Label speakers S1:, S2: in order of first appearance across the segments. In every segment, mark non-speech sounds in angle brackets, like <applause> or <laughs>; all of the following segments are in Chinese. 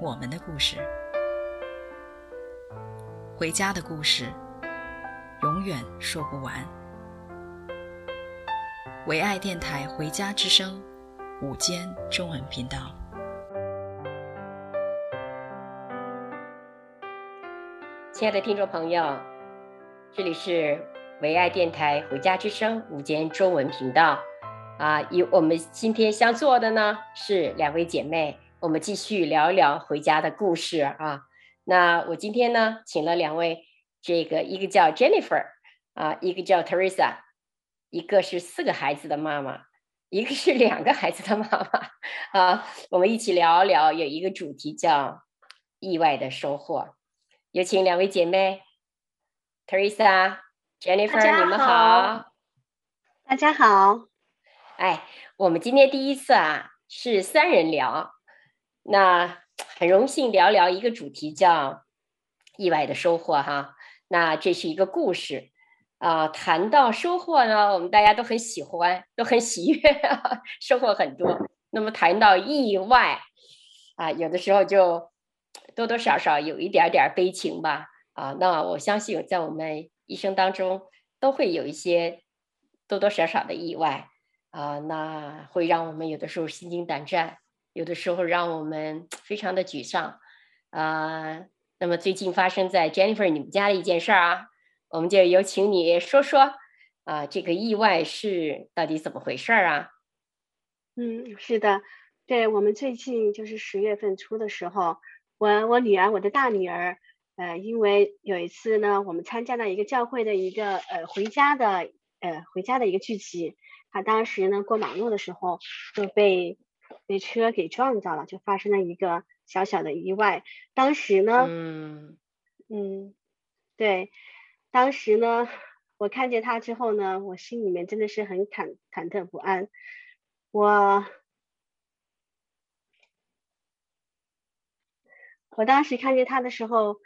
S1: 我们的故事，回家的故事，永远说不完。唯爱电台《回家之声》午间中文频道。
S2: 亲爱的听众朋友，这里是唯爱电台《回家之声》午间中文频道。啊，与我们今天相坐的呢是两位姐妹，我们继续聊一聊回家的故事啊。那我今天呢，请了两位，这个一个叫 Jennifer 啊，一个叫 Teresa，一个是四个孩子的妈妈，一个是两个孩子的妈妈啊。我们一起聊一聊，有一个主题叫意外的收获。有请两位姐妹，Teresa、Jennifer，你们好。
S3: 大家好。
S2: 哎，我们今天第一次啊，是三人聊，那很荣幸聊聊一个主题叫意外的收获哈。那这是一个故事啊，谈到收获呢，我们大家都很喜欢，都很喜悦，收获很多。那么谈到意外啊，有的时候就。多多少少有一点点悲情吧，啊，那我相信在我们一生当中都会有一些多多少少的意外，啊，那会让我们有的时候心惊胆战，有的时候让我们 <tsk> 非常的沮丧，啊，那么最近发生在 Jennifer 你们家的一件事儿啊，我们就有请你说说，啊，这个意外是到底怎么回事儿啊？
S3: 嗯，是的，对，我们最近就是十月份初的时候。我我女儿，我的大女儿，呃，因为有一次呢，我们参加了一个教会的一个呃回家的呃回家的一个聚集，她当时呢过马路的时候就被被车给撞到了，就发生了一个小小的意外。当时呢，
S2: 嗯
S3: 嗯，对，当时呢，我看见他之后呢，我心里面真的是很忐忐忑不安，我。我当时看见他的时候，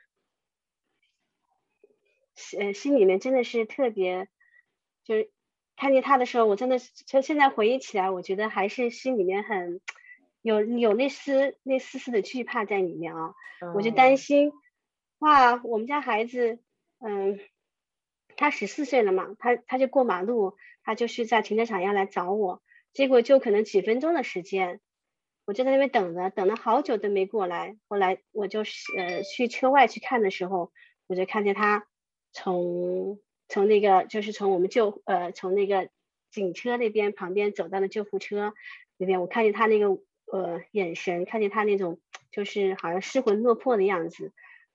S3: 呃，心里面真的是特别，就是看见他的时候，我真的是，就现在回忆起来，我觉得还是心里面很有有那丝那丝丝的惧怕在里面啊。我就担心，哇，我们家孩子，嗯，他十四岁了嘛，他他就过马路，他就是在停车场要来找我，结果就可能几分钟的时间。我就在那边等着，等了好久都没过来。后来我就是呃去车外去看的时候，我就看见他从从那个就是从我们救呃从那个警车那边旁边走到了救护车那边。我看见他那个呃眼神，看见他那种就是好像失魂落魄的样子。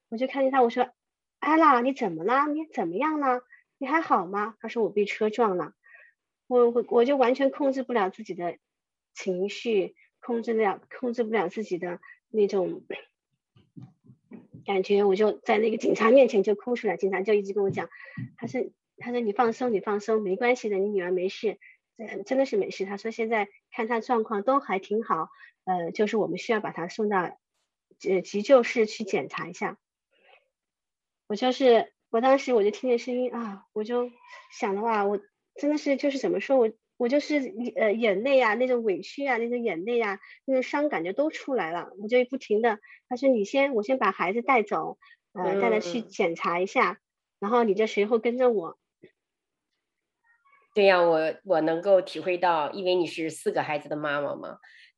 S3: 我就看见他，我说：“艾拉，你怎么了？你怎么样了？你还好吗？”他说：“我被车撞了。”我我我就完全控制不了自己的情绪。控制不了，控制不了自己的那种感觉，我就在那个警察面前就哭出来。警察就一直跟我讲，他说：“他说你放松，你放松，没关系的，你女儿没事，真的是没事。”他说现在看她状况都还挺好，呃，就是我们需要把她送到呃急救室去检查一下。我就是我当时我就听见声音啊，我就想的话，我真的是就是怎么说我。我就是呃眼泪啊，那种委屈啊，那种眼泪啊，那种伤感觉都出来了。我就不停的，他说你先，我先把孩子带走，呃，带他去检查一下，嗯、然后你这随后跟着我。
S2: 对呀，我我能够体会到，因为你是四个孩子的妈妈嘛，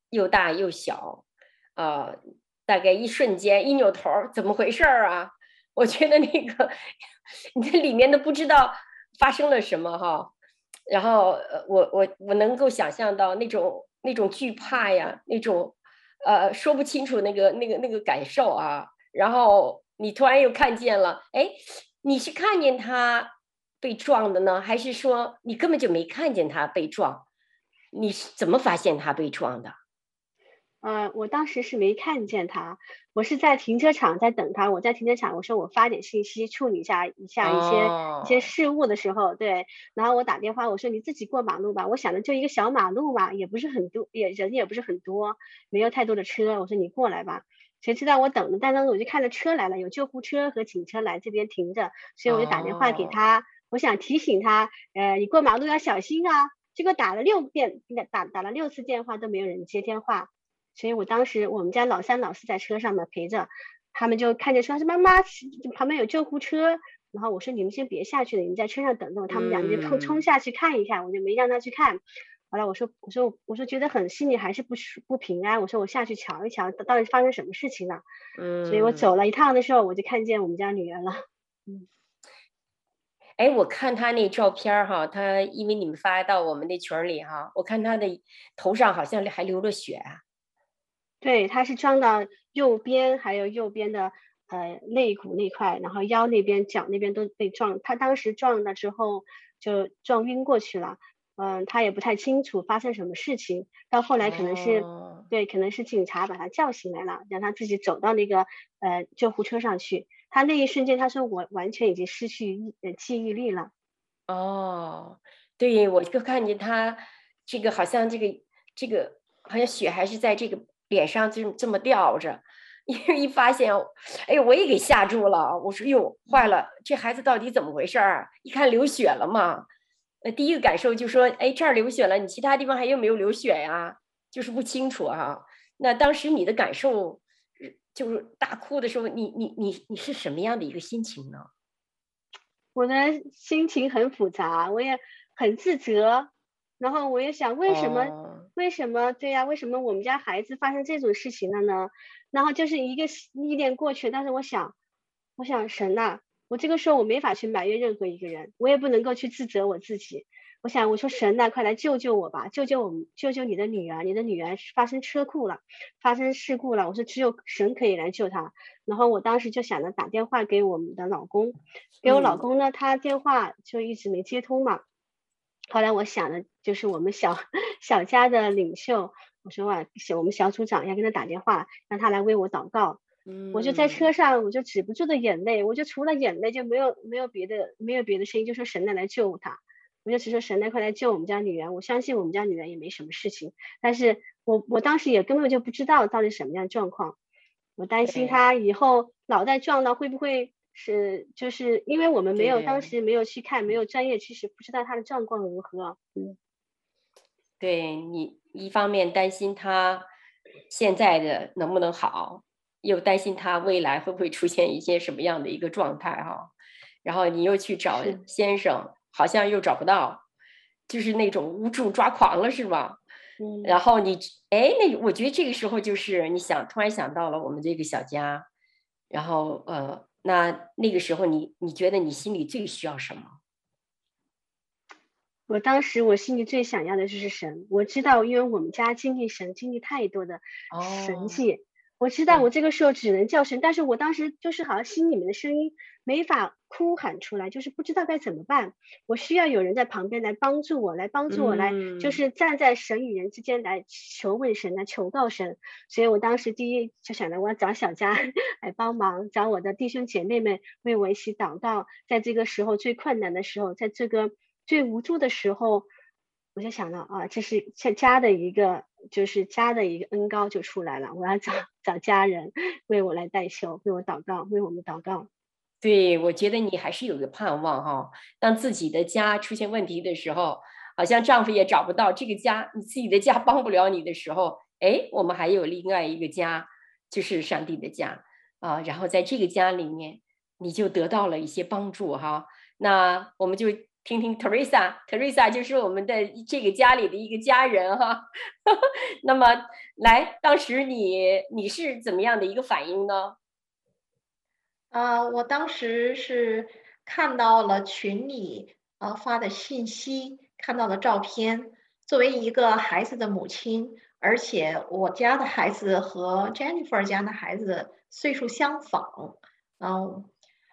S2: 又大又小，啊、呃，大概一瞬间一扭头，怎么回事儿啊？<laughs> 我觉得那个 <laughs> 你这里面都不知道发生了什么哈。然后，呃，我我我能够想象到那种那种惧怕呀，那种，呃，说不清楚那个那个那个感受啊。然后你突然又看见了，哎，你是看见他被撞的呢，还是说你根本就没看见他被撞？你是怎么发现他被撞的？
S3: 呃，我当时是没看见他，我是在停车场在等他。我在停车场，我说我发点信息处理一下一下一些、oh. 一些事务的时候，对，然后我打电话，我说你自己过马路吧。我想的就一个小马路嘛，也不是很多，也人也不是很多，没有太多的车。我说你过来吧。谁知道我等了，但当时我就看到车来了，有救护车和警车来这边停着，所以我就打电话给他，oh. 我想提醒他，呃，你过马路要小心啊。结果打了六遍，打打了六次电话都没有人接电话。所以我当时我们家老三老四在车上嘛陪着，他们就看见说是妈妈旁边有救护车，然后我说你们先别下去了，你们在车上等着我。他们两个就冲冲下去看一看，我就没让他去看。后来我说我说我说觉得很心里还是不不平安，我说我下去瞧一瞧，到底发生什么事情了。嗯，所以我走了一趟的时候，我就看见我们家女儿了。嗯，<laughs>
S2: 哎，我看他那照片哈，他因为你们发到我们那群里哈，我看他的头上好像还流着血啊。
S3: 对，他是撞到右边，还有右边的呃肋骨那块，然后腰那边、脚那边都被撞。他当时撞了之后就撞晕过去了，嗯、呃，他也不太清楚发生什么事情。到后来可能是、哦、对，可能是警察把他叫醒来了，让他自己走到那个呃救护车上去。他那一瞬间，他说我完全已经失去忆呃记忆力了。
S2: 哦，对，我就看见他这个好像这个这个好像血还是在这个。脸上就这么吊着，因为一发现，哎，我也给吓住了。我说哟，坏了，这孩子到底怎么回事儿？一看流血了嘛，呃，第一个感受就说，哎，这儿流血了，你其他地方还有没有流血呀？就是不清楚啊。那当时你的感受，就是大哭的时候，你你你你是什么样的一个心情呢？
S3: 我的心情很复杂，我也很自责。然后我也想，为什么？Oh. 为什么？对呀，为什么我们家孩子发生这种事情了呢？然后就是一个一点过去，但是我想，我想神呐，我这个时候我没法去埋怨任何一个人，我也不能够去自责我自己。我想，我说神呐，快来救救我吧，救救我们，救救你的女儿，你的女儿发生车库了，发生事故了。我说只有神可以来救她。然后我当时就想着打电话给我们的老公，给我老公呢，他电话就一直没接通嘛。后来我想的就是我们小 <laughs> 小家的领袖，我说哇，我们小组长要跟他打电话，让他来为我祷告。嗯，我就在车上，我就止不住的眼泪，我就除了眼泪就没有没有别的没有别的声音，就说神来来救他，我就只说神来快来救我们家女儿。我相信我们家女儿也没什么事情，但是我我当时也根本就不知道到底什么样的状况，我担心他以后脑袋撞到会不会。是，就是因为我们没有当时没有去看，没有专业知识，不知道他的状况如何。嗯，
S2: 对，你一方面担心他现在的能不能好，又担心他未来会不会出现一些什么样的一个状态哈。然后你又去找先生，好像又找不到，就是那种无助抓狂了，是吧？
S3: 嗯。
S2: 然后你哎，那我觉得这个时候就是你想突然想到了我们这个小家，然后呃。那那个时候你，你你觉得你心里最需要什么？
S3: 我当时我心里最想要的就是神。我知道，因为我们家经历神，经历太多的神迹。Oh. 我知道我这个时候只能叫神，但是我当时就是好像心里面的声音没法哭喊出来，就是不知道该怎么办。我需要有人在旁边来帮助我，来帮助我，来就是站在神与人之间来求问神，来求告神。所以我当时第一就想着我要找小佳 <laughs> 来帮忙，找我的弟兄姐妹们为我一起祷告。在这个时候最困难的时候，在这个最无助的时候，我就想到啊，这是家的一个。就是家的一个恩高就出来了，我要找找家人 <laughs> 为我来代修，为我祷告，为我们祷告。
S2: 对，我觉得你还是有个盼望哈。当自己的家出现问题的时候，好像丈夫也找不到这个家，你自己的家 <laughs> 帮不了你的时候，哎，我们还有另外一个家，就是上帝的家啊。然后在这个家里面，你就得到了一些帮助哈。那我们就。听听 Teresa，Teresa 就是我们的这个家里的一个家人哈。<laughs> 那么，来，当时你你是怎么样的一个反应呢？
S4: 啊、呃，我当时是看到了群里呃发的信息，看到了照片。作为一个孩子的母亲，而且我家的孩子和 Jennifer 家的孩子岁数相仿，嗯、呃，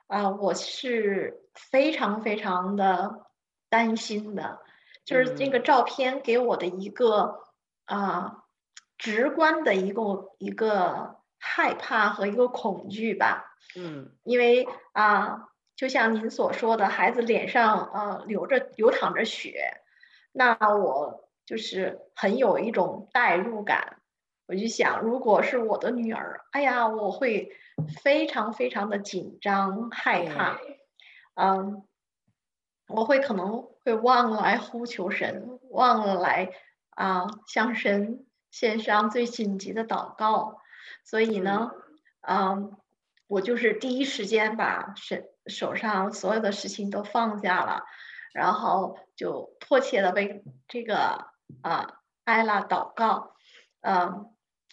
S4: 啊、呃，我是非常非常的。担心的，就是这个照片给我的一个啊、呃、直观的一个一个害怕和一个恐惧吧。
S5: 嗯，
S4: 因为啊，就像您所说的，孩子脸上呃流着流淌着血，那我就是很有一种代入感。我就想，如果是我的女儿，哎呀，我会非常非常的紧张害怕，嗯，我会可能会忘了来呼求神，忘了来啊向神献上最紧急的祷告，所以呢，嗯，我就是第一时间把手手上所有的事情都放下了，然后就迫切的为这个啊艾拉祷告，嗯。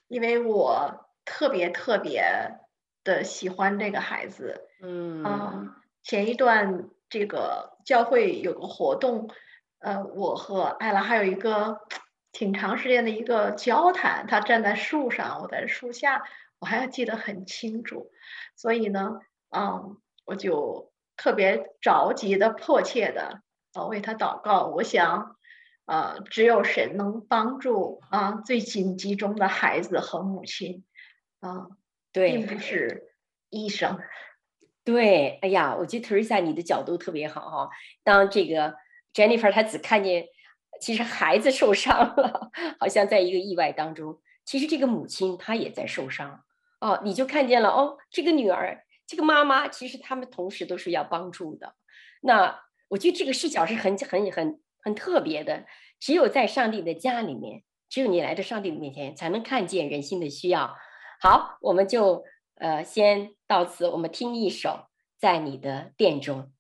S4: 因为我特别特别的喜欢这个孩子，
S5: 嗯，
S4: 呃，前一段这个教会有个活动，呃，我和艾拉还有一个 <tsk> 挺长时间的一个交谈，他站在树上，我在树下，我还要记得很清楚，所以呢，嗯，我就特别着急的、迫切的，呃，为他祷告，我想。呃，只有神能帮助啊，最紧急中的孩子和母亲，啊，
S5: 对，
S4: 并不是医生。<laughs>
S5: 对，哎呀，我觉得 Teresa 你的角度特别好哈。当这个 Jennifer 她只看见，其实孩子受伤了，<laughs> 好像在一个意外当中，其实这个母亲她也在受伤。哦，你就看见了哦，这个女儿，这个妈妈，其实他们同时都是要帮助的。那我觉得这个视角是很很很。很特别的，只有在上帝的家里面，只有你来到上帝的面前，才能看见人心的需要。好，我们就呃先到此，我们听一首在你的殿中。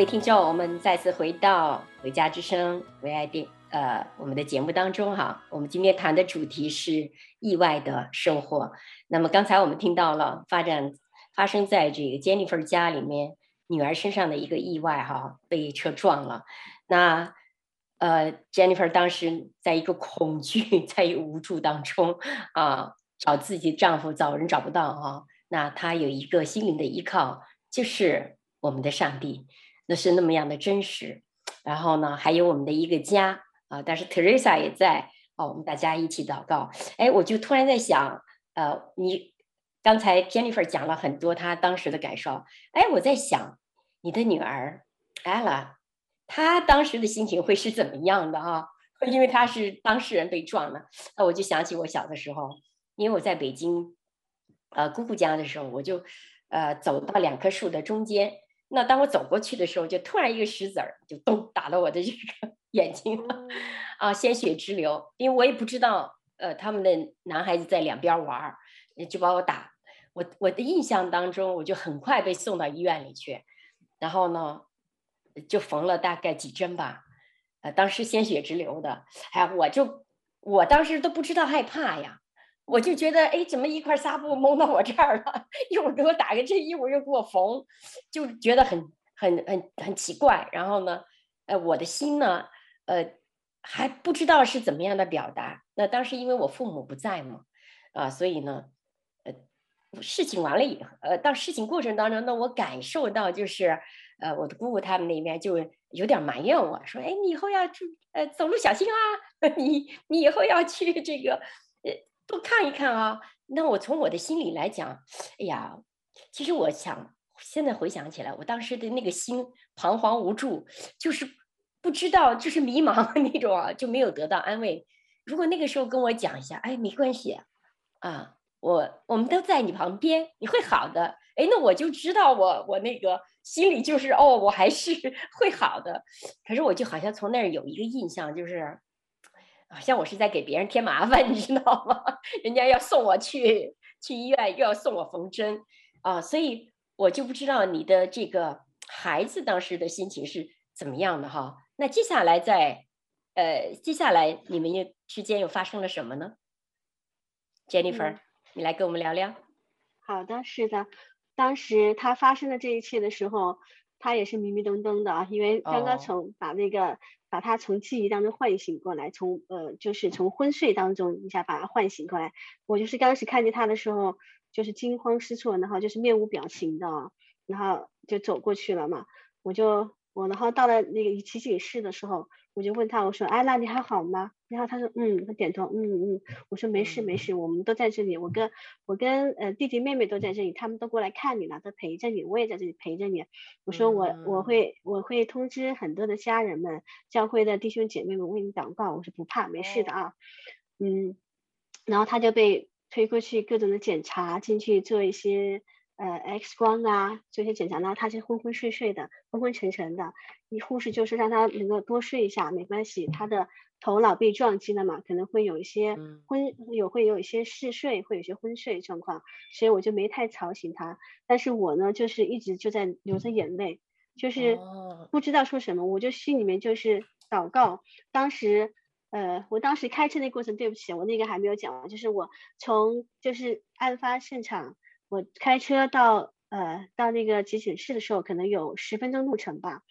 S2: 各位听众，我们再次回到《回家之声》唯爱电呃我们的节目当中哈。我们今天谈的主题是意外的收获。那么刚才我们听到了发展发生在这个 Jennifer 家里面女儿身上的一个意外哈，被车撞了。那呃 Jennifer 当时在一个恐惧、在一个无助当中啊，找自己丈夫找人找不到啊。那她有一个心灵的依靠，就是我们的上帝。那是那么样的真实，然后呢，还有我们的一个家啊，但是 Teresa 也在哦，我们大家一起祷告。哎，我就突然在想，呃，你刚才 Jennifer 讲了很多她当时的感受，哎，我在想你的女儿 Ella，她当时的心情会是怎么样的啊？<laughs> 因为她是当事人被撞了，那我就想起我小的时候，因为我在北京，呃，姑姑家的时候，我就呃走到两棵树的中间。那当我走过去的时候，就突然一个石子儿就咚打到我的这个 <laughs> 眼睛了，啊，鲜血直流。因为我也不知道，呃，他们的男孩子在两边玩儿，就把我打。我我的印象当中，我就很快被送到医院里去，然后呢，就缝了大概几针吧，呃，当时鲜血直流的，哎，我就我当时都不知道害怕呀。我就觉得，哎，怎么一块纱布蒙到我这儿了？<laughs> 一会儿给我打个针，一会儿又给我缝，就觉得很、很、很、很奇怪。然后呢，呃，我的心呢，呃，还不知道是怎么样的表达。那当时因为我父母不在嘛，啊，所以呢，呃，事情完了以后，呃，到事情过程当中，那我感受到就是，呃，我的姑姑他们那边就有点埋怨我说，哎，你以后要注，呃，走路小心啊，<laughs> 你你以后要去这个，呃。多看一看啊！那我从我的心里来讲，哎呀，其实我想现在回想起来，我当时的那个心彷徨无助，就是不知道，就是迷茫的 <laughs> 那种啊，就没有得到安慰。如果那个时候跟我讲一下，哎，没关系啊，我我们都在你旁边，你会好的。哎，那我就知道我我那个心里就是哦，我还是 <laughs> 会好的。可是我就好像从那儿有一个印象，就是。好像我是在给别人添麻烦，你知道吗？<laughs> 人家要送我去去医院，又要送我缝针啊，所以我就不知道你的这个孩子当时的心情是怎么样的哈。那接下来在呃，接下来你们又之间又发生了什么呢？Jennifer，嗯，你来跟我们聊聊。
S3: 好的，是的，当时他发生的这一切的时候，他也是迷迷瞪瞪的啊，因为刚刚从把那个。把他从记忆当中唤醒过来，从呃就是从昏睡当中一下把他唤醒过来。我就是当时看见他的时候，就是惊慌失措，然后就是面无表情的，然后就走过去了嘛。我就我然后到了那个提醒室的时候。我就问他，我说，哎，那你还好吗？然后他说，嗯，他点头，嗯嗯。我说没事没事，我们都在这里，我跟我跟呃弟弟妹妹都在这里，他们都过来看你了，都陪着你，我也在这里陪着你。我说我我会我会通知很多的家人们，教会的弟兄姐妹们为你祷告。我说不怕，没事的啊，嗯。然后他就被推过去各种的检查，进去做一些呃 X 光啊，做一些检查，呢他是昏昏睡睡的，昏昏沉沉的。你护士就是让他能够多睡一下，没关系，他的头脑被撞击了嘛，可能会有一些昏，有会有一些嗜睡，会有一些昏睡状况，所以我就没太吵醒他。但是我呢，就是一直就在流着眼泪，就是不知道说什么，我就心里面就是祷告。当时。呃，我当时开车那过程，对不起，我那个还没有讲完，就是我从就是案发现场，我开车到呃到那个急诊室的时候，可能有十分钟路程吧。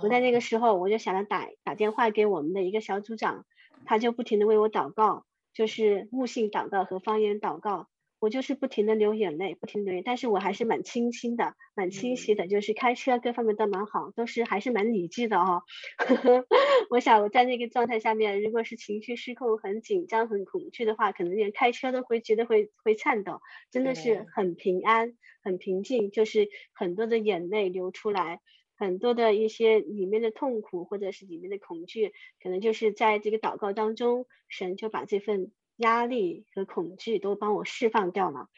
S3: 我在那个时候，我就想着打打电话给我们的一个小组长，他就不停的为我祷告，就是悟性祷告和方言祷告。我就是不停的流眼泪，不停的流泪，但是我还是蛮清新的，蛮清晰的，就是开车各方面都蛮好，都是还是蛮理智的哦。<laughs> 我想我在那个状态下面，如果是情绪失控、很紧张、很恐惧的话，可能连开车都会觉得会会颤抖，真的是很平安、很平静，就是很多的眼泪流出来，很多的一些里面的痛苦或者是里面的恐惧，可能就是在这个祷告当中，神就把这份。压力和恐惧都帮我释放掉了。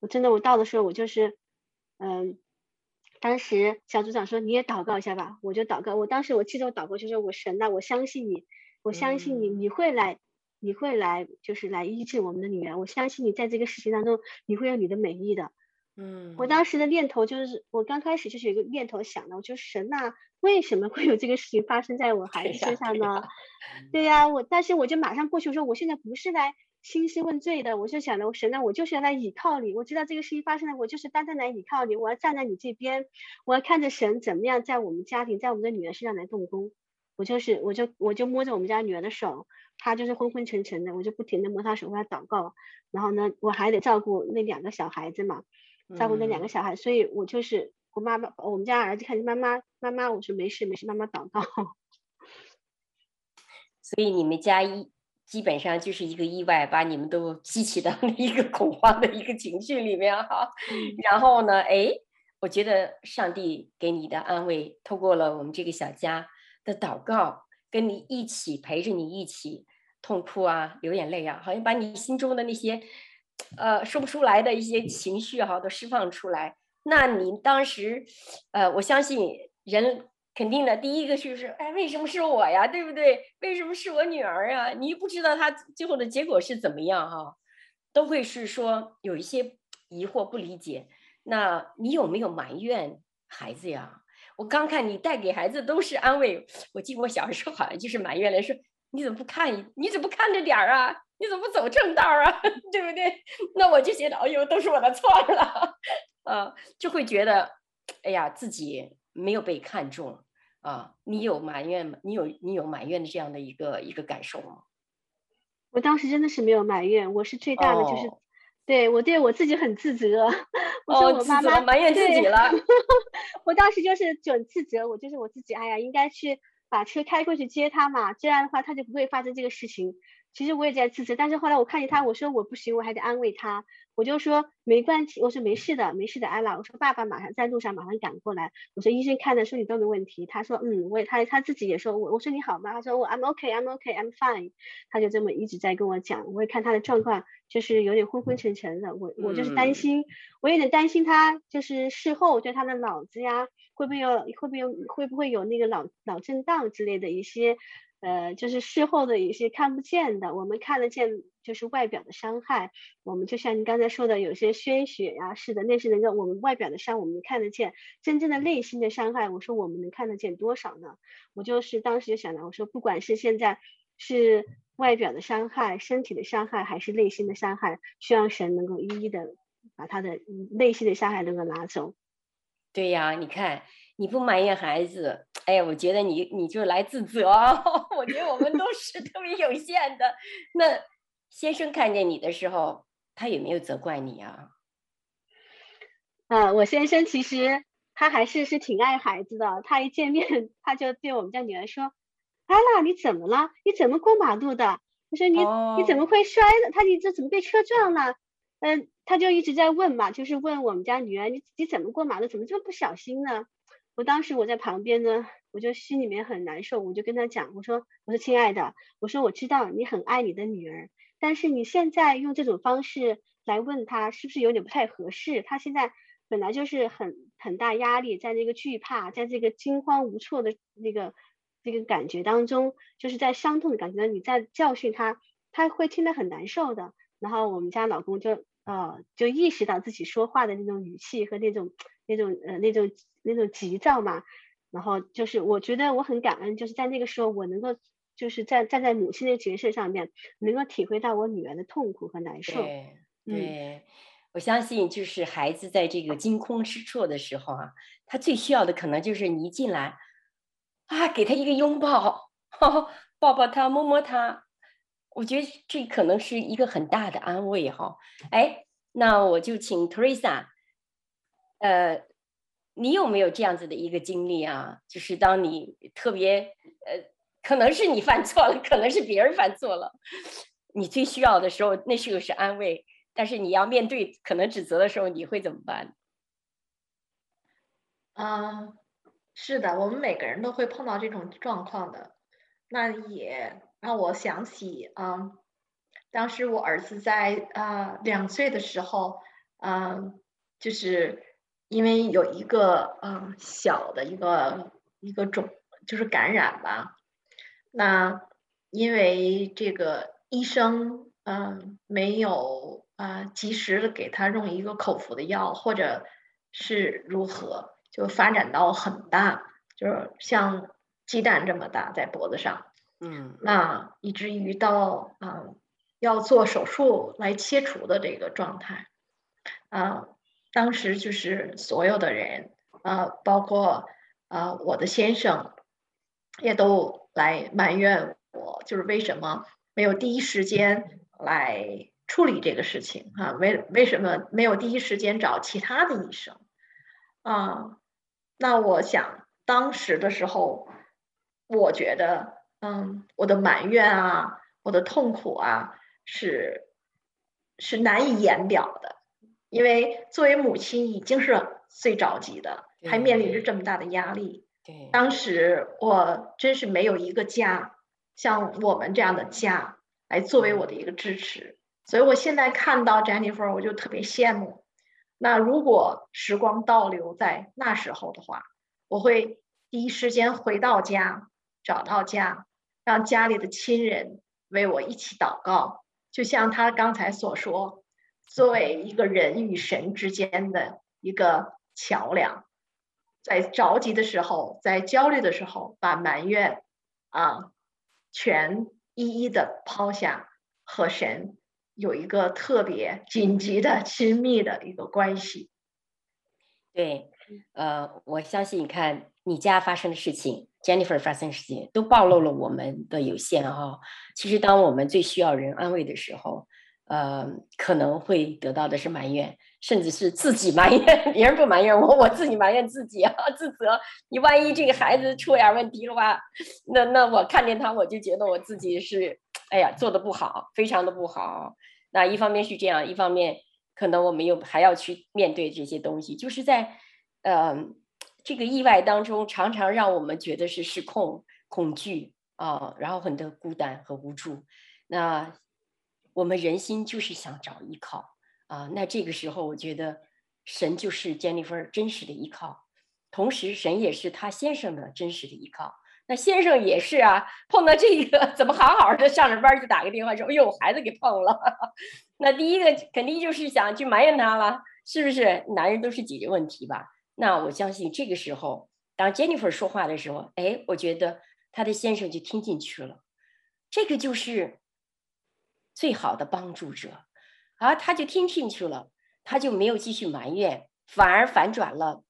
S3: 我真的，我到的时候，我就是，嗯，当时小组长说你也祷告一下吧，我就祷告。我当时我记得我祷告就是我神呐，我相信你，我相信你，你会来，你会来，就是来医治我们的女儿。我相信你在这个事情当中，你会有你的美意的。嗯，我当时的念头就是，我刚开始就是有一个念头想的，我就神呐，为什么会有这个事情发生在我孩子身上呢？对呀、啊，我但是我就马上过去我说，我现在不是来兴师问罪的，我就想着我神呐，我就是要来倚靠你。我知道这个事情发生了，我就是单单来倚靠你，我要站在你这边，我要看着神怎么样在我们家庭，在我们的女儿身上来动工。我就是，我就我就摸着我们家女儿的手，她就是昏昏沉沉的，我就不停的摸她手，为她祷告。然后呢，我还得照顾那两个小孩子嘛。照顾那两个小孩，所以我就是我妈妈，我们家儿子看见妈妈，妈妈，我说没事没事，妈妈祷告。<laughs>
S2: 所以你们家一基本上就是一个意外，把你们都激起到了一个恐慌的一个情绪里面哈。然后呢，哎，我觉得上帝给你的安慰，透过了我们这个小家的祷告，跟你一起陪着你一起痛哭啊，流眼泪啊，好像把你心中的那些。呃，说不出来的一些情绪哈，都释放出来。那你当时，呃，我相信人肯定的，第一个就是，哎，为什么是我呀？对不对？为什么是我女儿呀？你不知道她最后的结果是怎么样哈，都会是说有一些疑惑、不理解。那你有没有埋怨孩子呀？我刚看你带给孩子都是安慰，我记得我小时候好像就是埋怨了，说你怎么不看？你怎么不看着点儿啊？你怎么不走正道啊？<laughs> 对不对？那我就觉得，哎呦，都是我的错了，啊，就会觉得，哎呀，自己没有被看重啊。你有埋怨吗？你有你有埋怨的这样的一个一个感受吗？
S3: 我当时真的是没有埋怨，我是最大的就是，哦、对我对我自己很自责。我说我妈妈、哦、埋怨自己了。<laughs> 我当时就是准自责，我就是我自己，哎呀，应该去把车开过去接他嘛，这样的话他就不会发生这个事情。其实我也在自责，但是后来我看见他，我说我不行，我还得安慰他。我就说没关系，我说没事的，没事的，艾拉。我说爸爸马上在路上，马上赶过来。我说医生看的说你都没问题。他说嗯，我也他他自己也说我我说你好吗？他说我 I'm okay I'm okay I'm fine。他就这么一直在跟我讲。我也看他的状况，就是有点昏昏沉沉的。我我就是担心，我有点担心他就是事后对他的脑子呀，会不会有会不会有会不会有那个脑脑震荡之类的一些。呃，就是事后的一些看不见的，我们看得见，就是外表的伤害。我们就像你刚才说的，有些鲜血呀，是的，那是能够我们外表的伤，我们看得见。真正的内心的伤害，我说我们能看得见多少呢？我就是当时就想到，我说不管是现在是外表的伤害、身体的伤害，还是内心的伤害，希望神能够一一的把他的内心的伤害能够拿走。
S2: 对呀，你看。你不埋怨孩子，哎呀，我觉得你你就来自责。<laughs> 我觉得我们都 <laughs> 是特别有限的。那先生看见你的时候，他有没有责怪你啊？
S3: 啊，我先生其实他还是是挺爱孩子的。他一见面，他就对我们家女儿说：“艾拉，你怎么了？你怎么过马路的？”我说：“你、哦、你怎么会摔的？他你这怎么被车撞了？”嗯、呃，他就一直在问嘛，就是问我们家女儿：“你你怎么过马路？怎么这么不小心呢？”我当时我在旁边呢，我就心里面很难受，我就跟他讲，我说，我说亲爱的，我说我知道你很爱你的女儿，但是你现在用这种方式来问他是不是有点不太合适。他现在本来就是很很大压力，在那个惧怕，在这个惊慌无措的那个这个感觉当中，就是在伤痛的感觉，你在教训他，他会听得很难受的。然后我们家老公就呃就意识到自己说话的那种语气和那种那种呃那种那种急躁嘛。然后就是我觉得我很感恩，就是在那个时候我能够就是在站在母亲的角色上面，能够体会到我女儿的痛苦和难受。
S2: 对，对嗯、我相信就是孩子在这个惊慌失措的时候啊，他最需要的可能就是你一进来啊，给他一个拥抱，<laughs> 抱抱他，摸摸他。我觉得这可能是一个很大的安慰哈。哎，那我就请 Teresa，呃。你有没有这样子的一个经历啊？就是当你特别呃，可能是你犯错了，可能是别人犯错了，你最需要的时候，那时候是安慰，但是你要面对可能指责的时候，你会怎么办？
S4: 啊，是的，我们每个人都会碰到这种状况的。那也让我想起啊，当时我儿子在啊两岁的时候，啊，就是。因为有一个嗯小的一个一个肿，就是感染吧。那因为这个医生嗯没有啊及时的给他用一个口服的药，或者是如何，就发展到很大，就是像鸡蛋这么大在脖子上。
S2: 嗯。
S4: 那以至于到嗯要做手术来切除的这个状态，啊。当时就是所有的人，呃，包括呃我的先生，也都来埋怨我，就是为什么没有第一时间来处理这个事情啊？为为什么没有第一时间找其他的医生？啊，那我想当时的时候，我觉得，嗯，我的埋怨啊，我的痛苦啊，是是难以言表的。因为作为母亲已经是最着急的，还面临着这么大的压力。
S2: 对，
S4: 当时我真是没有一个家，像我们这样的家来作为我的一个支持。所以我现在看到 Jennifer，我就特别羡慕。那如果时光倒流在那时候的话，我会第一时间回到家，找到家，让家里的亲人为我一起祷告，就像他刚才所说。作为一个人与神之间的一个桥梁，在着急的时候，在焦虑的时候，把埋怨啊全一一的抛下，和神有一个特别紧急的亲密的一个关系。
S2: 对，呃，我相信，你看你家发生的事情，Jennifer 发生的事情，都暴露了我们的有限哈、哦。其实，当我们最需要人安慰的时候。呃，可能会得到的是埋怨，甚至是自己埋 <laughs> 怨，别人不埋怨我，我自己埋怨自己啊，自责。你万一这个孩子出点问题的话，那那我看见他，我就觉得我自己是，哎呀，做的不好，非常的不好。那一方面是这样，一方面可能我们又还要去面对这些东西，就是在呃这个意外当中，常常让我们觉得是失控、恐惧啊，然后很多孤单和无助。那。我们人心就是想找依靠啊，那这个时候我觉得神就是 Jennifer 真实的依靠，同时神也是他先生的真实的依靠。那先生也是啊，碰到这个 <laughs> 怎么好好的上着班就打个电话说，哎呦，孩子给碰了。那第一个肯定就是想去埋怨他了，是不是？男人都是解决问题吧？那我相信这个时候，当 Jennifer 说话的时候，哎，我觉得他的先生就听进去了，这个就是。最好的帮助者，啊，他就听进去了，他就没有继续埋怨，反而反转了。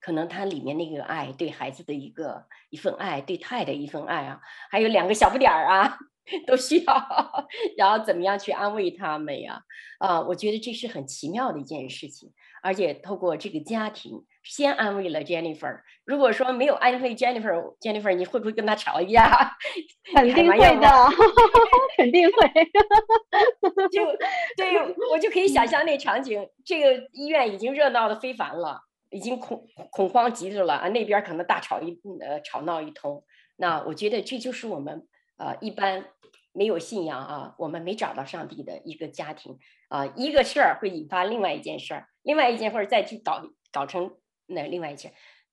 S2: 可能他里面那个爱，对孩子的一个一份爱，对太的一份爱啊，还有两个小不点儿啊，<laughs> 都需要，然后怎么样去安慰他们呀？啊，我觉得这是很奇妙的一件事情。而且透过这个家庭，先安慰了 Jennifer。如果说没有安慰 Jennifer，Jennifer，你会不会跟他吵一架？<laughs>
S3: 肯定会的，肯定会。
S2: 就 <laughs> 对，我就可以想象那场景。这个医院已经热闹的非凡了，已经恐恐慌极了啊！那边可能大吵一呃吵闹一通。那我觉得这就是我们呃一般没有信仰啊，我们没找到上帝的一个家庭啊，一个事儿会引发另外一件事儿，另外一件事儿再去搞搞成那另外一件，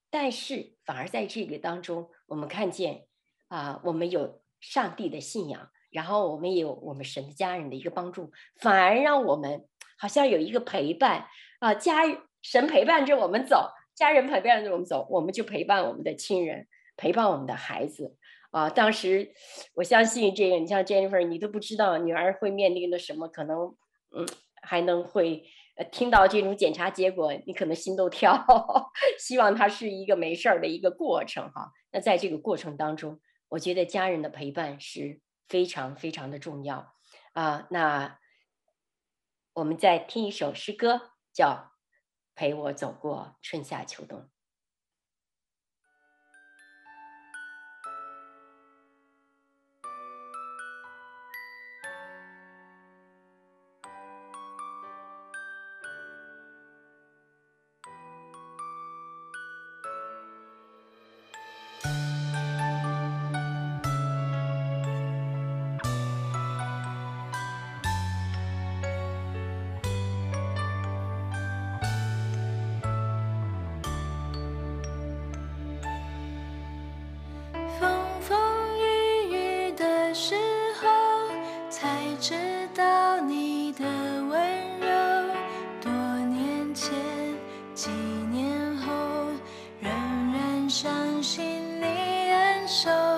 S2: 但是反而在这个当中，我们看见啊，我们有上帝的信仰，然后我们也有我们神的家人的一个帮助，反而让我们好像有一个陪伴啊，家神陪伴着我们走，家人陪伴着我们走，我们就陪伴我们的亲人，陪伴我们的孩子。啊，当时我相信这个，你像 Jennifer，你都不知道女儿会面临的什么，可能嗯，还能会听到这种检查结果，你可能心都跳。<laughs> 希望它是一个没事儿的一个过程哈。那在这个过程当中，我觉得家人的陪伴是非常非常的重要啊。那我们再听一首诗歌，叫《陪我走过春夏秋冬》。相信你的手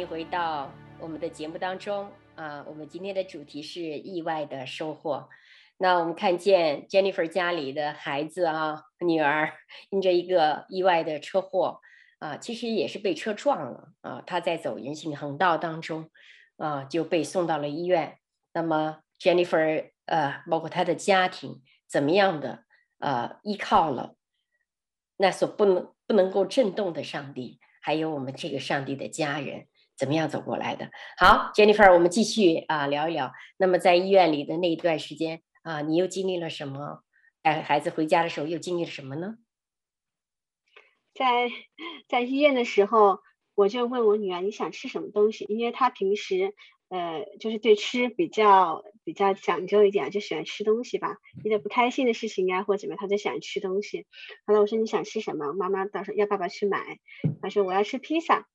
S2: 迎回到我们的节目当中啊！我们今天的主题是意外的收获。那我们看见 Jennifer 家里的孩子啊，女儿因着一个意外的车祸啊，其实也是被车撞了啊。她在走人行横道当中啊，就被送到了医院。那么 Jennifer 呃，包括她的家庭，怎么样的呃，依靠了那所不能不能够震动的上帝。还有我们这个上帝的家人怎么样走过来的？好，Jennifer，我们继续啊聊一聊。那么在医院里的那一段时间啊，你又经历了什么？带孩子回家的时候又经历了什么呢？
S3: 在在医院的时候，我就问我女儿你想吃什么东西，因为她平时呃就是对吃比较比较讲究一点，就喜欢吃东西吧。遇到不开心的事情呀或者怎么，她就喜欢吃东西。后来我说你想吃什么？妈妈到时候要爸爸去买。她说我要吃披萨。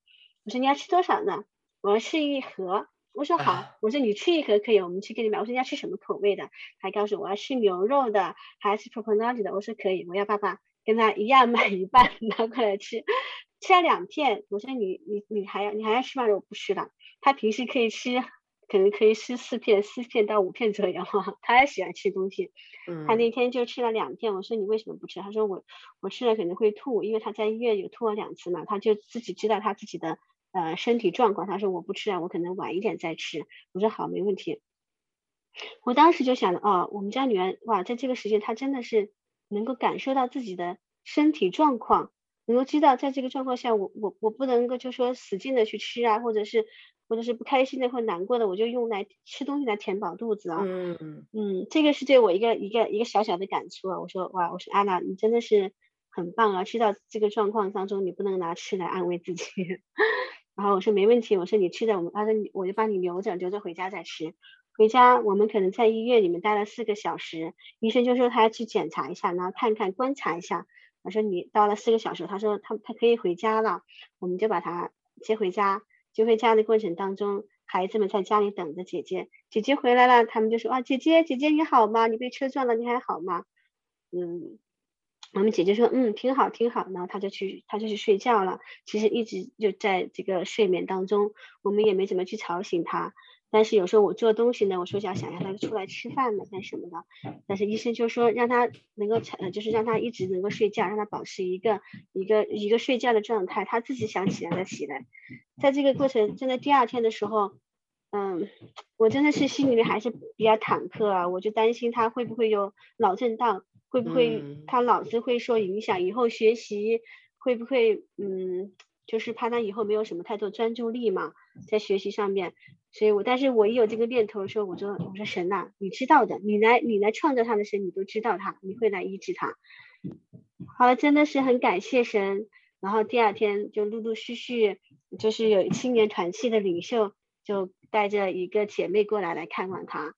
S3: 我说你要吃多少呢？我要吃一盒。我说好。我说你吃一盒可以，我们去给你买。我说你要吃什么口味的？他告诉我，我要吃牛肉的还是 propanoli 的？我说可以，我要爸爸跟他一样 <laughs> 买一半拿过来吃。吃了两片。我说你你你还要你还要吃吗？我不吃了。他平时可以吃，可能可以吃四片，四片到五片左右。他也喜欢吃东西。他那天就吃了两片。我说你为什么不吃？他说我我吃了可能会吐，因为他在医院有吐了两次嘛。他就自己知道他自己的呃身体状况。他说我不吃啊，我可能晚一点再吃。我说好，没问题。我当时就想了，哦，我们家女儿哇，在这个时间她真的是能够感受到自己的身体状况，能够知道在这个状况下，我我我不能够就说使劲的去吃啊，或者是。或者是不开心的或难过的，我就用来吃东西来填饱肚子啊。嗯，这个是对我一个一个一个小小的感触啊。我说哇，我说安娜，你真的是很棒啊！知道这个状况当中，你不能拿吃来安慰自己。然后我说没问题，我说你吃着，我们他说我就帮你留着，留着回家再吃。回家我们可能在医院里面待了四个小时，医生就说他要去检查一下，然后看看观察一下。我说你到了四个小时，他说他他可以回家了，我们就把他接回家。接回家的过程当中，孩子们在家里等着姐姐。姐姐回来了，他们就说：“啊，姐姐，姐姐你好吗？你被车撞了，你还好吗？”嗯，我们姐姐说：“嗯，挺好，挺好。”然后她就去，她就去睡觉了。其实一直就在这个睡眠当中，我们也没怎么去吵醒她。但是有时候我做东西呢，我说想想让他出来吃饭呢，干什么的？但是医生就说让他能够呃，就是让他一直能够睡觉，让他保持一个一个一个睡觉的状态，他自己想起来再起来。在这个过程，真的第二天的时候，嗯，我真的是心里面还是比较忐忑啊，我就担心他会不会有脑震荡，会不会他脑子会受影响，以后学习会不会嗯，就是怕他以后没有什么太多专注力嘛，在学习上面。所以我，但是我一有这个念头的时候，我说，我说神呐，你知道的，你来，你来创造他的神，你都知道他，你会来医治他。好了，真的是很感谢神。然后第二天就陆陆续续，就是有青年团契的领袖就带着一个姐妹过来来看望他，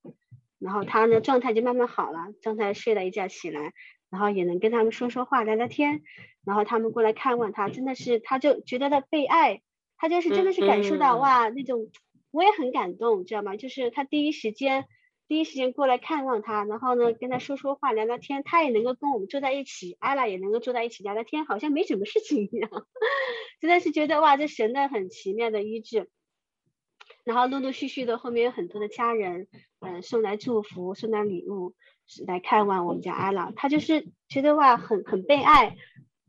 S3: 然后他呢状态就慢慢好了，状态睡了一觉起来，然后也能跟他们说说话聊聊天，然后他们过来看望他，真的是他就觉得他被爱，他就是真的是感受到哇那种。我也很感动，知道吗？就是他第一时间，第一时间过来看望他，然后呢，跟他说说话，聊聊天，他也能够跟我们坐在一起，艾拉也能够坐在一起聊聊天，好像没什么事情一样，<laughs> 真的是觉得哇，这神的很奇妙的医治。然后陆陆续续的后面有很多的家人，嗯、呃，送来祝福，送来礼物，来看望我们家阿拉，他就是觉得哇，很很被爱。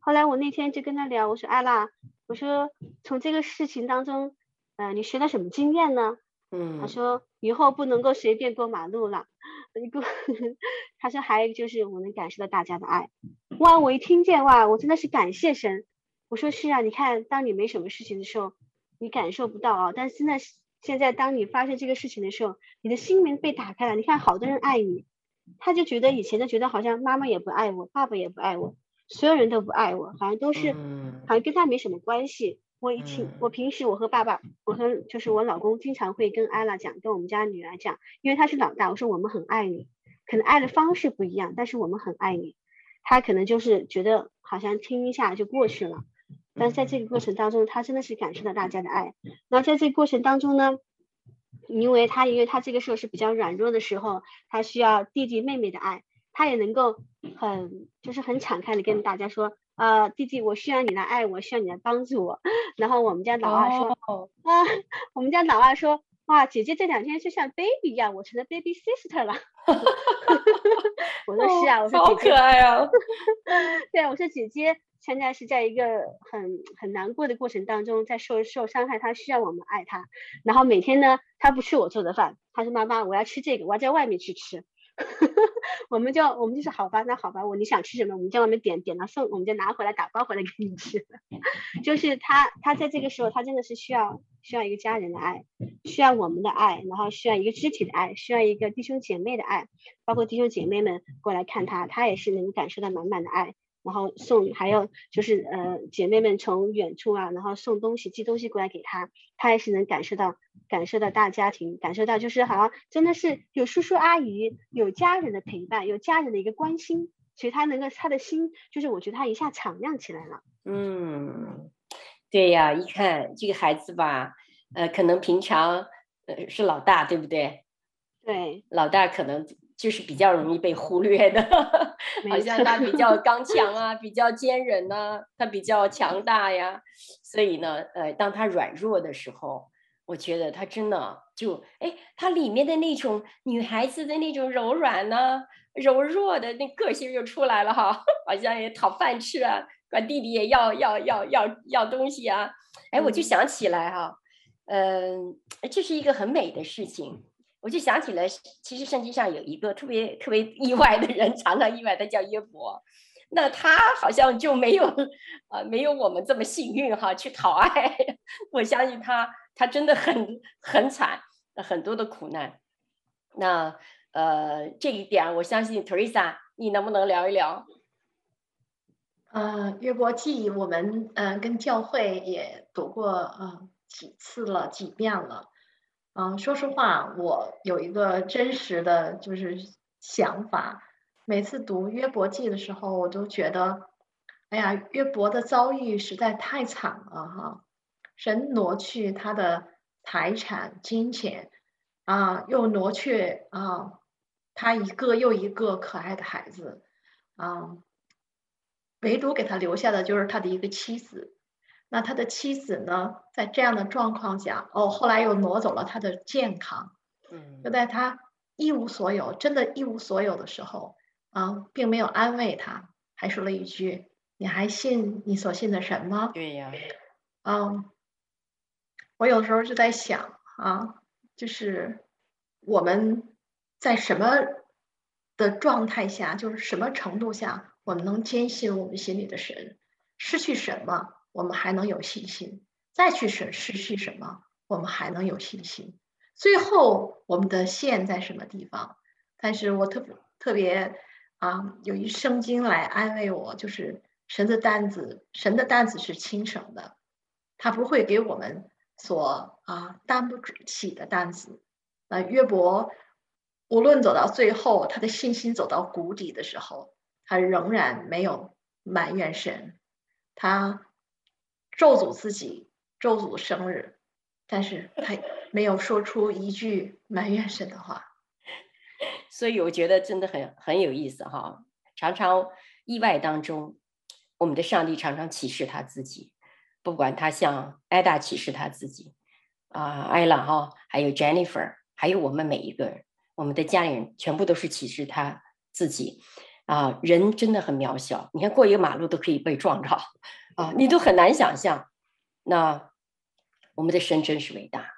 S3: 后来我那天就跟他聊，我说阿拉，我说从这个事情当中。呃，你学了什么经验呢？嗯，他说以后不能够随便过马路了。<laughs> <laughs> 他说还有就是我能感受到大家的爱。哇，我一听见哇，我真的是感谢神。我说是啊，你看，当你没什么事情的时候，你感受不到啊。但是现在现在当你发生这个事情的时候，你的心门被打开了。你看，好多人爱你，他就觉得以前就觉得好像妈妈也不爱我，爸爸也不爱我，所有人都不爱我，好像都是，好像跟他没什么关系。我以前，我平时我和爸爸，我和就是我老公经常会跟艾拉讲，跟我们家女儿讲，因为她是老大，我说我们很爱你，可能爱的方式不一样，但是我们很爱你。他可能就是觉得好像听一下就过去了，但是在这个过程当中，他真的是感受到大家的爱。那在这个过程当中呢，因为他因为他这个时候是比较软弱的时候，他需要弟弟妹妹的爱，他也能够很就是很敞开的跟大家说。啊、呃，弟弟，我需要你来爱我，需要你来帮助我。<laughs> 然后我们家老二说，
S2: 哦、
S3: 啊，我们家老二说，哇，姐姐这两天就像 baby 一样，我成了 baby sister 了。<laughs> 我说是啊，我说 <laughs>
S2: 好可爱啊。
S3: 对，我说姐姐现在是在一个很很难过的过程当中，在受受伤害，她需要我们爱她。然后每天呢，她不吃我做的饭，她说妈妈，我要吃这个，我要在外面去吃。<laughs> 我们就我们就说好吧，那好吧，我你想吃什么，我们在外面点点了送，我们就拿回来打包回来给你吃。<laughs> 就是他他在这个时候，他真的是需要需要一个家人的爱，需要我们的爱，然后需要一个肢体的爱，需要一个弟兄姐妹的爱，包括弟兄姐妹们过来看他，他也是能感受到满满的爱。然后送，还有就是呃，姐妹们从远处啊，然后送东西、寄东西过来给他，他也是能感受到，感受到大家庭，感受到就是好像真的是有叔叔阿姨、有家人的陪伴、有家人的一个关心，其实他能够他的心，就是我觉得他一下敞亮起来了。
S2: 嗯，对呀，一看这个孩子吧，呃，可能平常呃是老大，对不对？
S3: 对，
S2: 老大可能。就是比较容易被忽略的，<laughs> 好像他比较 <laughs> 刚强啊，比较坚韧呐，他比较强大呀，所以呢，呃，当他软弱的时候，我觉得他真的就，哎，他里面的那种女孩子的那种柔软呢、啊，柔弱的那个性就出来了哈，<laughs> 好像也讨饭吃啊，管弟弟也要要要要要东西啊，哎，我就想起来哈，嗯、呃，这是一个很美的事情。我就想起来，其实圣经上有一个特别特别意外的人，<laughs> 常常意外，他叫约伯。那他好像就没有，呃，没有我们这么幸运哈，去讨爱。我相信他，他真的很很惨，很多的苦难。那呃，这一点我相信 Teresa，你能不能聊一聊？
S4: 呃，约伯记，我们嗯、跟教会也读过呃几次了，几遍了。嗯，说实话，我有一个真实的就是想法。每次读约伯记的时候，我都觉得，哎呀，约伯的遭遇实在太惨了哈！神挪去他的财产、金钱，啊，又挪去啊，他一个又一个可爱的孩子，啊，唯独给他留下的就是他的一个妻子。那他的妻子呢，在这样的状况下，哦，后来又挪走了他的健康，嗯，就在他一无所有，真的一无所有的时候，啊，并没有安慰他，还说了一句：“你还信你所信的神吗？”
S2: 对呀，
S4: 嗯，我有时候就在想啊，就是我们在什么的状态下，就是什么程度下，我们能坚信我们心里的神？失去什么？我们还能有信心，再去审失去什么？我们还能有信心。最后，我们的线在什么地方？但是我特别特别啊，有一圣经来安慰我，就是神的担子，神的担子是轻省的，他不会给我们所啊担不起的担子。那约伯无论走到最后，他的信心走到谷底的时候，他仍然没有埋怨神，他。咒诅自己，咒诅生日，但是他没有说出一句埋怨神的话，
S2: 所以我觉得真的很很有意思哈。常常意外当中，我们的上帝常常启示他自己，不管他向艾达启示他自己，啊，艾拉哈，还有 Jennifer，还有我们每一个人，我们的家人，全部都是启示他自己。啊，人真的很渺小，你看过一个马路都可以被撞着。啊，你都很难想象，那我们的神真是伟大，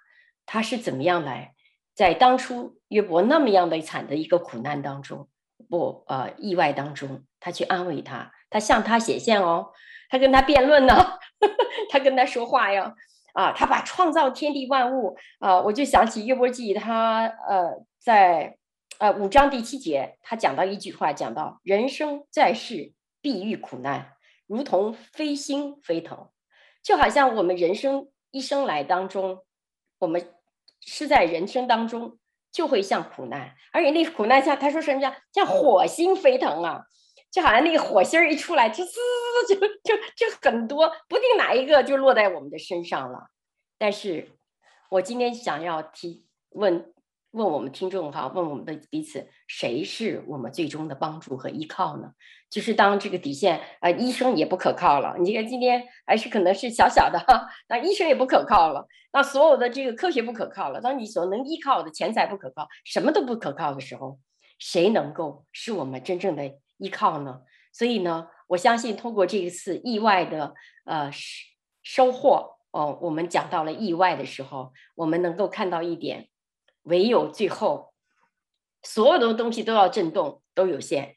S2: 他是怎么样来在当初约伯那么样的惨的一个苦难当中，不呃意外当中，他去安慰他，他向他显现哦，他跟他辩论呢，<laughs> 他跟他说话呀，啊，他把创造天地万物啊，我就想起约伯记，他呃在呃五章第七节，他讲到一句话，讲到人生在世必遇苦难。如同飞星飞腾，就好像我们人生一生来当中，我们是在人生当中就会像苦难，而且那苦难像他说什么叫像火星飞腾啊，就好像那个火星一出来，就滋就就就很多，不定哪一个就落在我们的身上了。但是我今天想要提问问我们听众哈，问我们的彼此，谁是我们最终的帮助和依靠呢？就是当这个底线啊、呃，医生也不可靠了。你看今天还是可能是小小的哈，那医生也不可靠了，那所有的这个科学不可靠了。当你所能依靠的钱财不可靠，什么都不可靠的时候，谁能够是我们真正的依靠呢？所以呢，我相信通过这一次意外的呃收获哦，我们讲到了意外的时候，我们能够看到一点。唯有最后，所有的东西都要震动，都有限，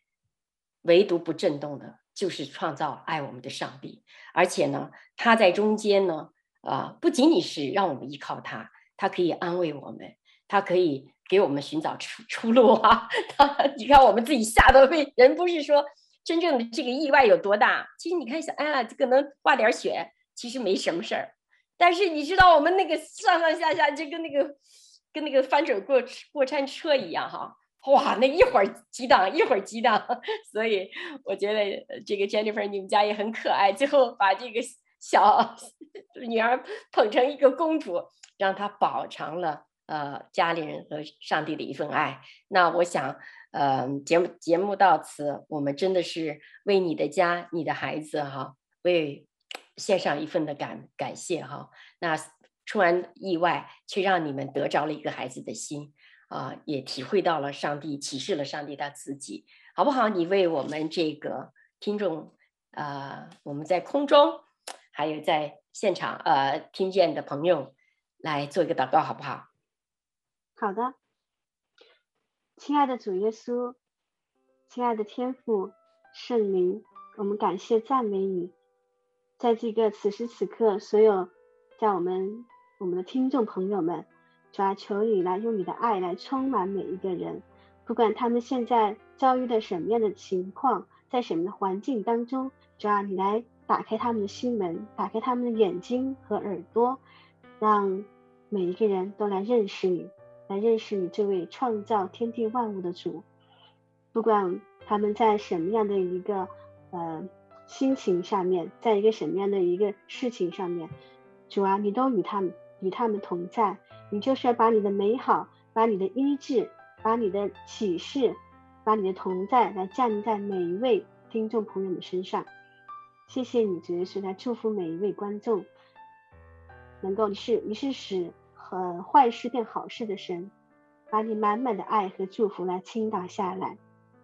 S2: 唯独不震动的，就是创造爱我们的上帝。而且呢，他在中间呢，啊，不仅仅是让我们依靠他，他可以安慰我们，他可以给我们寻找出出路啊。<laughs> 他，你看我们自己吓得被人不是说真正的这个意外有多大，其实你看一下，哎呀，这个能化点血，其实没什么事儿。但是你知道，我们那个上上下下就跟那个。跟那个翻转过过山车一样哈，哇，那一会儿激荡，一会儿激荡，<laughs> 所以我觉得这个 Jennifer 你们家也很可爱，最后把这个小女儿捧成一个公主，让她饱尝了呃家里人和上帝的一份爱。那我想，呃，节目节目到此，我们真的是为你的家、你的孩子哈，为献上一份的感感谢哈。那。出完意外，却让你们得着了一个孩子的心啊，也体会到了上帝启示了上帝他自己，好不好？你为我们这个听众啊，我们在空中还有在现场呃听见的朋友来做一个祷告，好不好？
S3: 好的，亲爱的主耶稣，亲爱的天父圣灵，我们感谢赞美你，在这个此时此刻，所有在我们。我们的听众朋友们，主啊，求你来用你的爱来充满每一个人，不管他们现在遭遇的什么样的情况，在什么的环境当中，主啊，你来打开他们的心门，打开他们的眼睛和耳朵，让每一个人都来认识你，来认识你这位创造天地万物的主。不管他们在什么样的一个呃心情上面，在一个什么样的一个事情上面，主啊，你都与他们。与他们同在，你就是要把你的美好，把你的医治，把你的启示，把你的同在来降临在每一位听众朋友们身上。谢谢你，主耶稣来祝福每一位观众，能够你是你是使和坏事变好事的神，把你满满的爱和祝福来倾倒下来，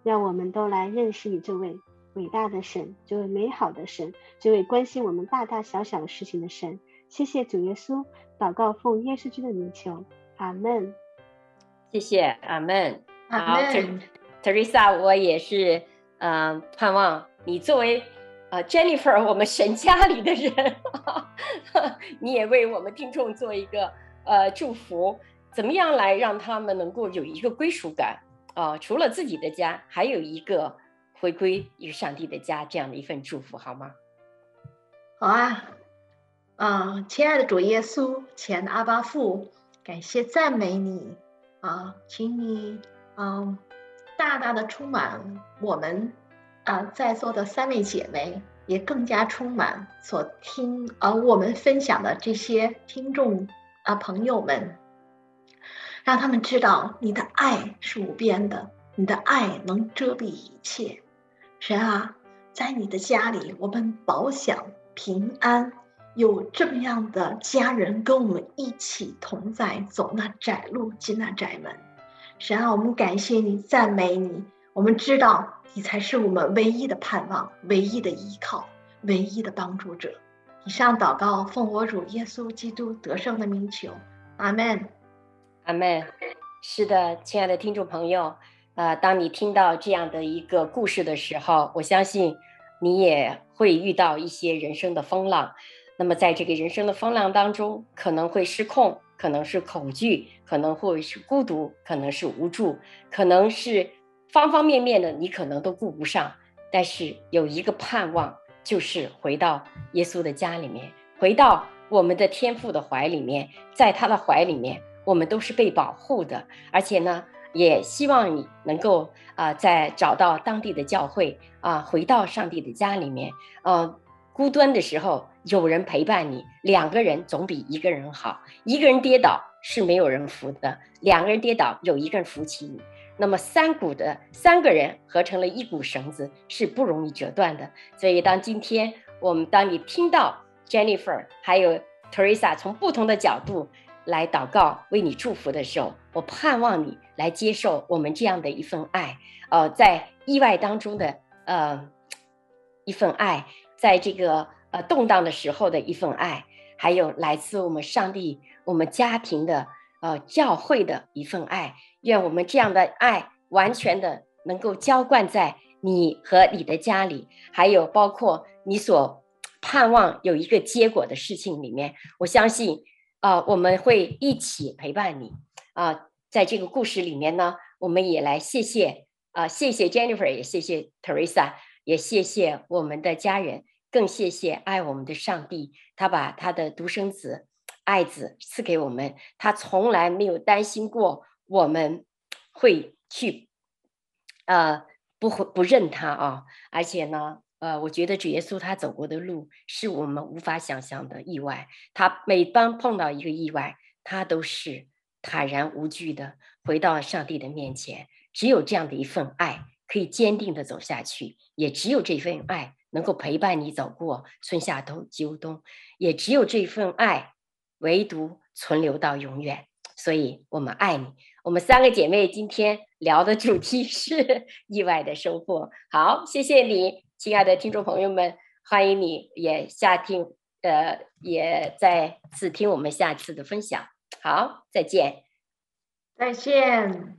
S3: 让我们都来认识你这位伟大的神，这位美好的神，这位关心我们大大小小的事情的神。谢谢主耶稣，祷告奉耶稣基督的名求，阿门。
S2: 谢谢，阿门。
S4: 阿门。
S2: Teresa，我也是，嗯、呃，盼望你作为，呃，Jennifer，我们神家里的人，<laughs> 你也为我们听众做一个，呃，祝福。怎么样来让他们能够有一个归属感？啊、呃，除了自己的家，还有一个回归一个上帝的家，这样的一份祝福，好吗？
S4: 好啊。啊，亲爱的主耶稣，亲爱的阿爸父，感谢赞美你啊，请你啊大大的充满我们啊在座的三位姐妹，也更加充满所听啊我们分享的这些听众啊朋友们，让他们知道你的爱是无边的，你的爱能遮蔽一切。神啊，在你的家里，我们保享平安。有这么样的家人跟我们一起同在，走那窄路，进那窄门。神啊，我们感谢你，赞美你。我们知道你才是我们唯一的盼望，唯一的依靠，唯一的帮助者。以上祷告奉我主耶稣基督得胜的名求，阿门，
S2: 阿门。是的，亲爱的听众朋友，呃，当你听到这样的一个故事的时候，我相信你也会遇到一些人生的风浪。那么，在这个人生的风浪当中，可能会失控，可能是恐惧，可能会是孤独，可能是无助，可能是方方面面的，你可能都顾不上。但是有一个盼望，就是回到耶稣的家里面，回到我们的天父的怀里面，在他的怀里面，我们都是被保护的。而且呢，也希望你能够啊、呃，在找到当地的教会啊、回到上帝的家里面，呃。孤单的时候有人陪伴你，两个人总比一个人好。一个人跌倒，是没有人扶的，两个人跌倒有一个人扶起你。那么三股的三个人合成了一股绳子是不容易折断的。所以当今天我们当你听到 Jennifer 还有 Teresa 从不同的角度来祷告为你祝福的时候，我盼望你来接受我们这样的一份爱。呃，在意外当中的呃一份爱，在这个呃动荡的时候的一份爱，还有来自我们上帝我们家庭的呃教会的一份爱。愿我们这样的爱完全的能够浇灌在你和你的家里，还有包括你所盼望有一个结果的事情里面。我相信，啊、我们会一起陪伴你。啊、在这个故事里面呢，我们也来谢谢啊、谢谢 Jennifer，也谢谢 Teresa，也谢谢我们的家人，更谢谢爱我们的上帝，他把他的独生子爱子赐给我们，他从来没有担心过。我们会去，呃，不会不认他啊，而且呢，呃，我觉得主耶稣他走过的路是我们无法想象的意外。他每当碰到一个意外，他都是坦然无惧的回到上帝的面前。只有这样的一份爱，可以坚定的走下去；也只有这份爱能够陪伴你走过春夏冬秋冬；也只有这份爱，唯独存留到永远。所以我们爱你。我们三个姐妹今天聊的主题 <laughs> 是意外的收获。好，谢谢你，亲爱的听众朋友们，欢迎你也下听，呃，也再次听我们下次的分享。好，再见，
S4: 再见。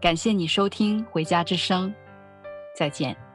S6: 感谢你收听《回家之声》，再见。